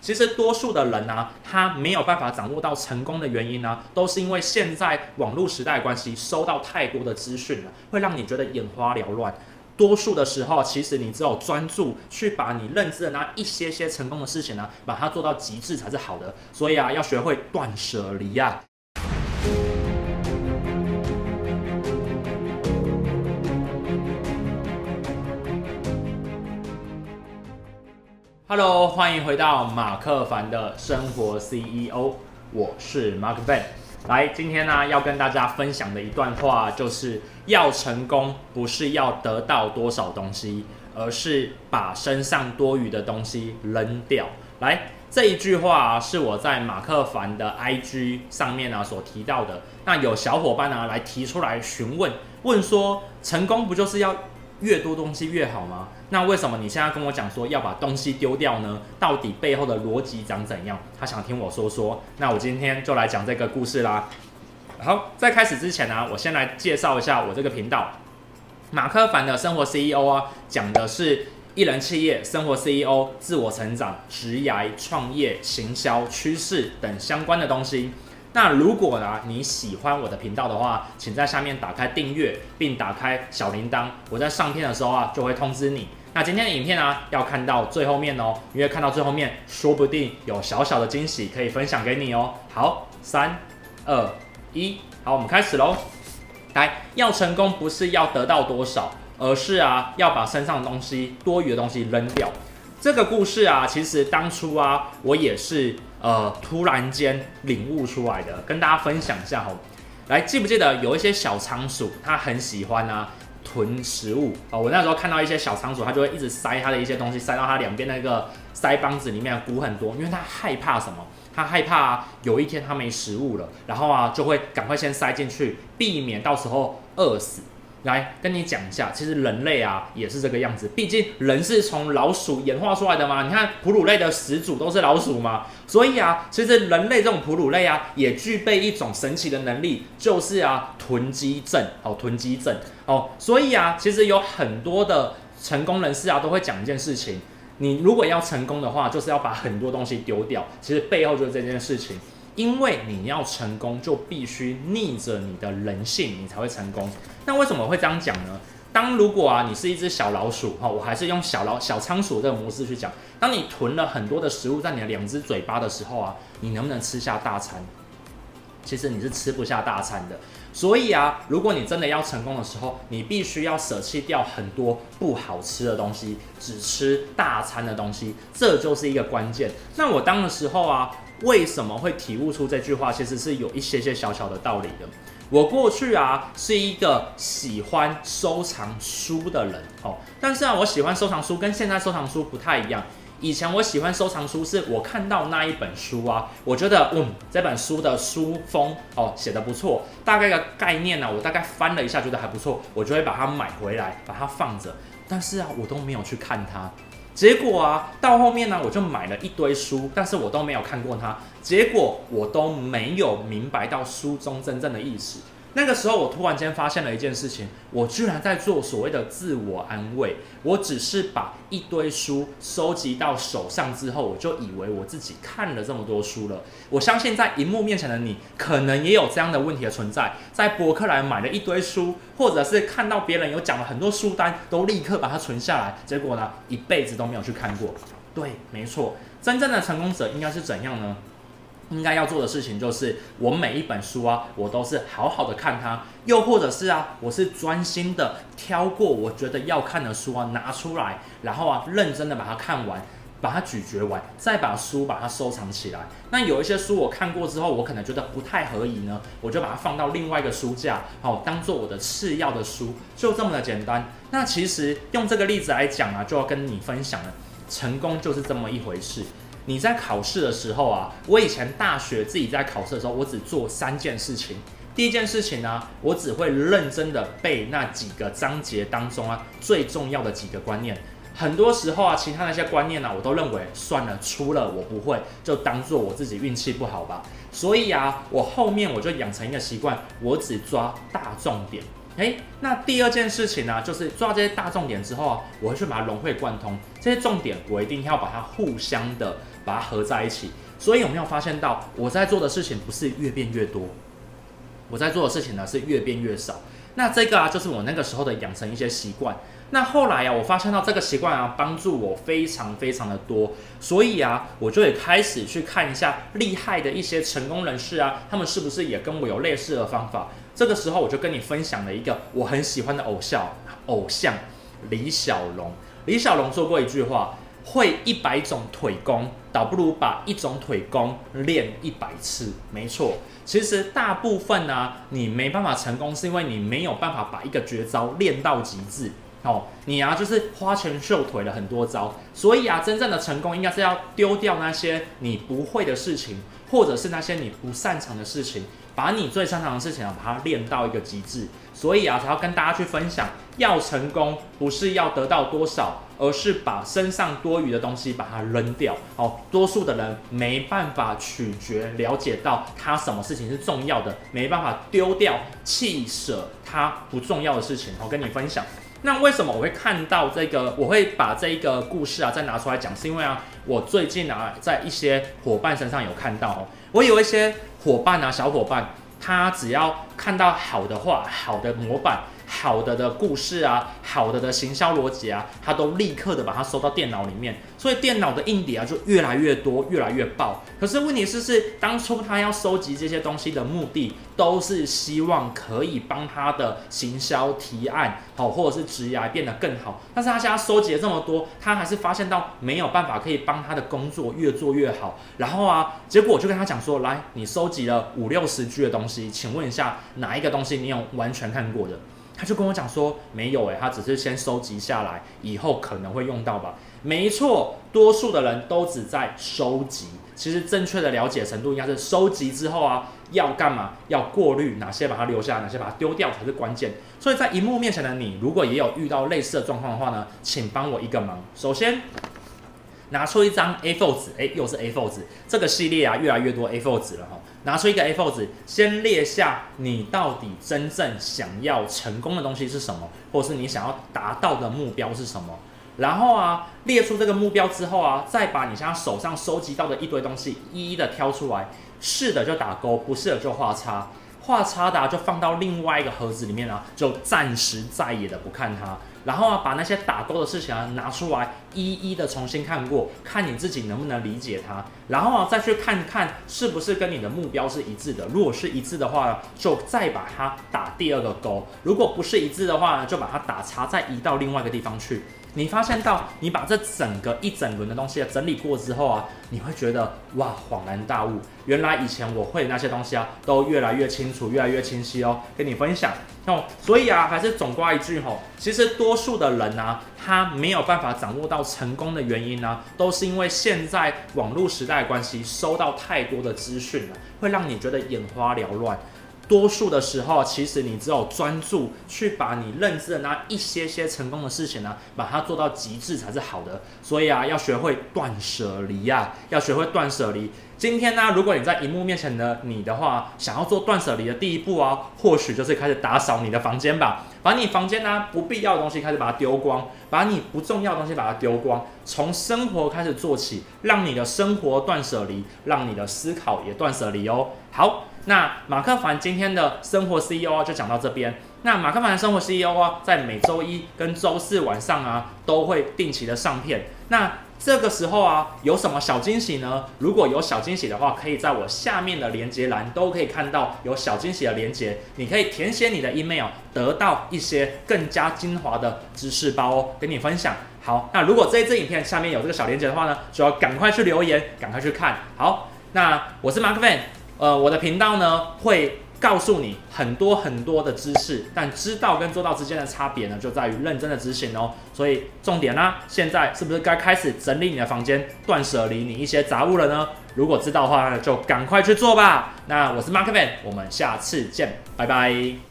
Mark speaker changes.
Speaker 1: 其实多数的人呢、他没有办法掌握到成功的原因呢、都是因为现在网络时代的关系，收到太多的资讯了，会让你觉得眼花缭乱。多数的时候，其实你只有专注去把你认知的那一些些成功的事情呢，把它做到极致才是好的。所以啊，要学会断舍离呀。Hello，欢迎回到马克凡的生活 CEO，我是 Mark Ben。来，今天呢要跟大家分享的一段话，就是要成功不是要得到多少东西，而是把身上多余的东西扔掉。来，这一句话，是我在马克凡的 IG 上面呢所提到的。那有小伙伴呢来提出来询问，问说成功不就是要越多东西越好吗？那为什么你现在跟我讲说要把东西丢掉呢？到底背后的逻辑长怎样？他想听我说说。那我今天就来讲这个故事啦。好，在开始之前呢、我先来介绍一下我这个频道。马克凡的生活 CEO 啊，讲的是一人企业、生活 CEO、自我成长、职涯、创业、行销、趋势等相关的东西。那如果呢，你喜欢我的频道的话，请在下面打开订阅，并打开小铃铛，我在上片的时候啊，就会通知你。那今天的影片呢、啊，要看到最后面哦，因为看到最后面，说不定有小小的惊喜可以分享给你哦。好，三、二、一，好，我们开始喽。来，要成功不是要得到多少，而是啊，要把身上的东西、多余的东西扔掉。这个故事啊，其实当初啊，我也是呃突然间领悟出来的，跟大家分享一下吼。来，记不记得有一些小仓鼠，它很喜欢啊囤食物啊、哦。我那时候看到一些小仓鼠，它就会一直塞它的一些东西，塞到它两边那个腮帮子里面，鼓很多，因为它害怕什么？它害怕、有一天它没食物了，然后啊就会赶快先塞进去，避免到时候饿死。来跟你讲一下，其实人类啊也是这个样子，毕竟人是从老鼠演化出来的嘛。你看哺乳类的始祖都是老鼠嘛，所以啊，其实人类这种哺乳类啊也具备一种神奇的能力，就是啊囤积症哦，囤积症哦。所以啊，其实有很多的成功人士啊都会讲一件事情，你如果要成功的话，就是要把很多东西丢掉。其实背后就是这件事情。因为你要成功，就必须逆着你的人性，你才会成功。那为什么会这样讲呢？当如果啊，你是一只小老鼠，哈，我还是用小老小仓鼠这个模式去讲。当你囤了很多的食物在你的两只嘴巴的时候啊，你能不能吃下大餐？其实你是吃不下大餐的。所以啊，如果你真的要成功的时候，你必须要舍弃掉很多不好吃的东西，只吃大餐的东西，这就是一个关键。那我当的时候啊。为什么会体悟出这句话？其实是有一些些小小的道理的。我过去啊是一个喜欢收藏书的人哦，但是啊我喜欢收藏书跟现在收藏书不太一样。以前我喜欢收藏书，是我看到那一本书啊，我觉得嗯这本书的书封哦写得不错，大概的概念呢，我大概翻了一下觉得还不错，我就会把它买回来，把它放着。但是啊我都没有去看它。结果啊，到后面呢，我就买了一堆书，但是我都没有看过它。结果我都没有明白到书中真正的意思。那个时候，我突然间发现了一件事情，我居然在做所谓的自我安慰。我只是把一堆书收集到手上之后，我就以为我自己看了这么多书了。我相信在荧幕面前的你，可能也有这样的问题的存在。在博客来买了一堆书，或者是看到别人有讲了很多书单，都立刻把它存下来，结果呢，一辈子都没有去看过。对，没错，真正的成功者应该是怎样呢？应该要做的事情就是，我每一本书啊，我都是好好的看它，又或者是啊，我是专心的挑过我觉得要看的书啊，拿出来，然后啊，认真的把它看完，把它咀嚼完，再把书把它收藏起来。那有一些书我看过之后，我可能觉得不太合宜呢，我就把它放到另外一个书架，好，当做我的次要的书，就这么的简单。那其实用这个例子来讲啊，就要跟你分享了，成功就是这么一回事。你在考试的时候啊，我以前大学自己在考试的时候，我只做三件事情。第一件事情呢，我只会认真的背那几个章节当中啊最重要的几个观念。很多时候啊，其他那些观念呢，我都认为算了，出了我不会，就当做我自己运气不好吧。所以啊，我后面我就养成一个习惯，我只抓大重点。诶，那第二件事情呢、就是抓这些大重点之后，我会去把它融会贯通。这些重点我一定要把它互相的把它合在一起。所以有没有发现到我在做的事情不是越变越多，我在做的事情呢是越变越少。那这个啊，就是我那个时候的养成一些习惯。那后来啊，我发现到这个习惯啊，帮助我非常非常的多。所以啊，我就也开始去看一下厉害的一些成功人士啊，他们是不是也跟我有类似的方法？这个时候我就跟你分享了一个我很喜欢的偶像，偶像李小龙。李小龙说过一句话：会一百种腿功，倒不如把一种腿功练一百次。没错，其实大部分呢、啊，你没办法成功，是因为你没有办法把一个绝招练到极致。哦，你啊，就是花拳绣腿了很多招，所以啊，真正的成功应该是要丢掉那些你不会的事情，或者是那些你不擅长的事情，把你最擅长的事情啊，把它练到一个极致。所以啊，才要跟大家去分享，要成功不是要得到多少，而是把身上多余的东西把它扔掉。哦，多数的人没办法取决了解到他什么事情是重要的，没办法丢掉弃舍他不重要的事情。我跟你分享。那为什么我会看到这个？我会把这个故事啊再拿出来讲，是因为啊，我最近啊在一些伙伴身上有看到哦，我有一些伙伴啊，小伙伴，他只要看到好的话，好的模板。好的的故事啊，好的的行销逻辑啊，他都立刻的把它收到电脑里面，所以电脑的硬碟啊就越来越多，越来越爆。可是问题是，是当初他要收集这些东西的目的，都是希望可以帮他的行销提案好，或者是职涯变得更好。但是他现在收集了这么多，他还是发现到没有办法可以帮他的工作越做越好。然后啊，结果我就跟他讲说，来，你收集了五六十句的东西，请问一下哪一个东西你有完全看过的？他就跟我讲说，没有诶，他只是先收集下来，以后可能会用到吧。没错，多数的人都只在收集。其实正确的了解程度应该是收集之后啊，要干嘛？要过滤哪些把它留下，哪些把它丢掉才是关键。所以在荧幕面前的你，如果也有遇到类似的状况的话呢，请帮我一个忙。首先。拿出一张 A4 纸，哎，又是 A4 纸，这个系列啊，越来越多 A4 纸了哈。拿出一个 A4 纸，先列下你到底真正想要成功的东西是什么，或是你想要达到的目标是什么。然后啊，列出这个目标之后啊，再把你现在手上收集到的一堆东西一一的挑出来，是的就打勾，不是的就画叉。画叉的，就放到另外一个盒子里面啊，就暂时再也的不看它。然后啊，把那些打勾的事情啊拿出来，一一的重新看过，看你自己能不能理解它。然后啊，再去看看是不是跟你的目标是一致的。如果是一致的话呢，就再把它打第二个勾；如果不是一致的话呢，就把它打叉，再移到另外一个地方去。你发现到你把这整个一整轮的东西整理过之后啊，你会觉得哇，恍然大悟，原来以前我会的那些东西啊，都越来越清楚，越来越清晰哦。跟你分享哦，所以啊，还是总括一句吼，其实多数的人啊，他没有办法掌握到成功的原因呢，都是因为现在网络时代关系，收到太多的资讯了，会让你觉得眼花缭乱。多数的时候，其实你只有专注去把你认知的那一些些成功的事情呢，把它做到极致才是好的。所以啊，要学会断舍离呀，要学会断舍离。今天呢，如果你在荧幕面前的你的话，想要做断舍离的第一步啊，或许就是开始打扫你的房间吧，把你房间呢不必要的东西开始把它丢光，把你不重要的东西把它丢光，从生活开始做起，让你的生活断舍离，让你的思考也断舍离哦。好。那马克凡今天的生活 CEO 就讲到这边。那马克凡的生活 CEO 啊，在每周一跟周四晚上啊，都会定期的上片。那这个时候啊，有什么小惊喜呢？如果有小惊喜的话，可以在我下面的连接栏都可以看到有小惊喜的连接，你可以填写你的 email，得到一些更加精华的知识包哦，跟你分享。好，那如果这一支影片下面有这个小连接的话呢，就要赶快去留言，赶快去看。好，那我是马克凡。呃，我的频道呢，会告诉你很多很多的知识，但知道跟做到之间的差别呢，就在于认真的执行哦。所以重点呢，现在是不是该开始整理你的房间，断舍离你一些杂物了呢？如果知道的话呢，就赶快去做吧。那我是 Mark Van，我们下次见，拜拜。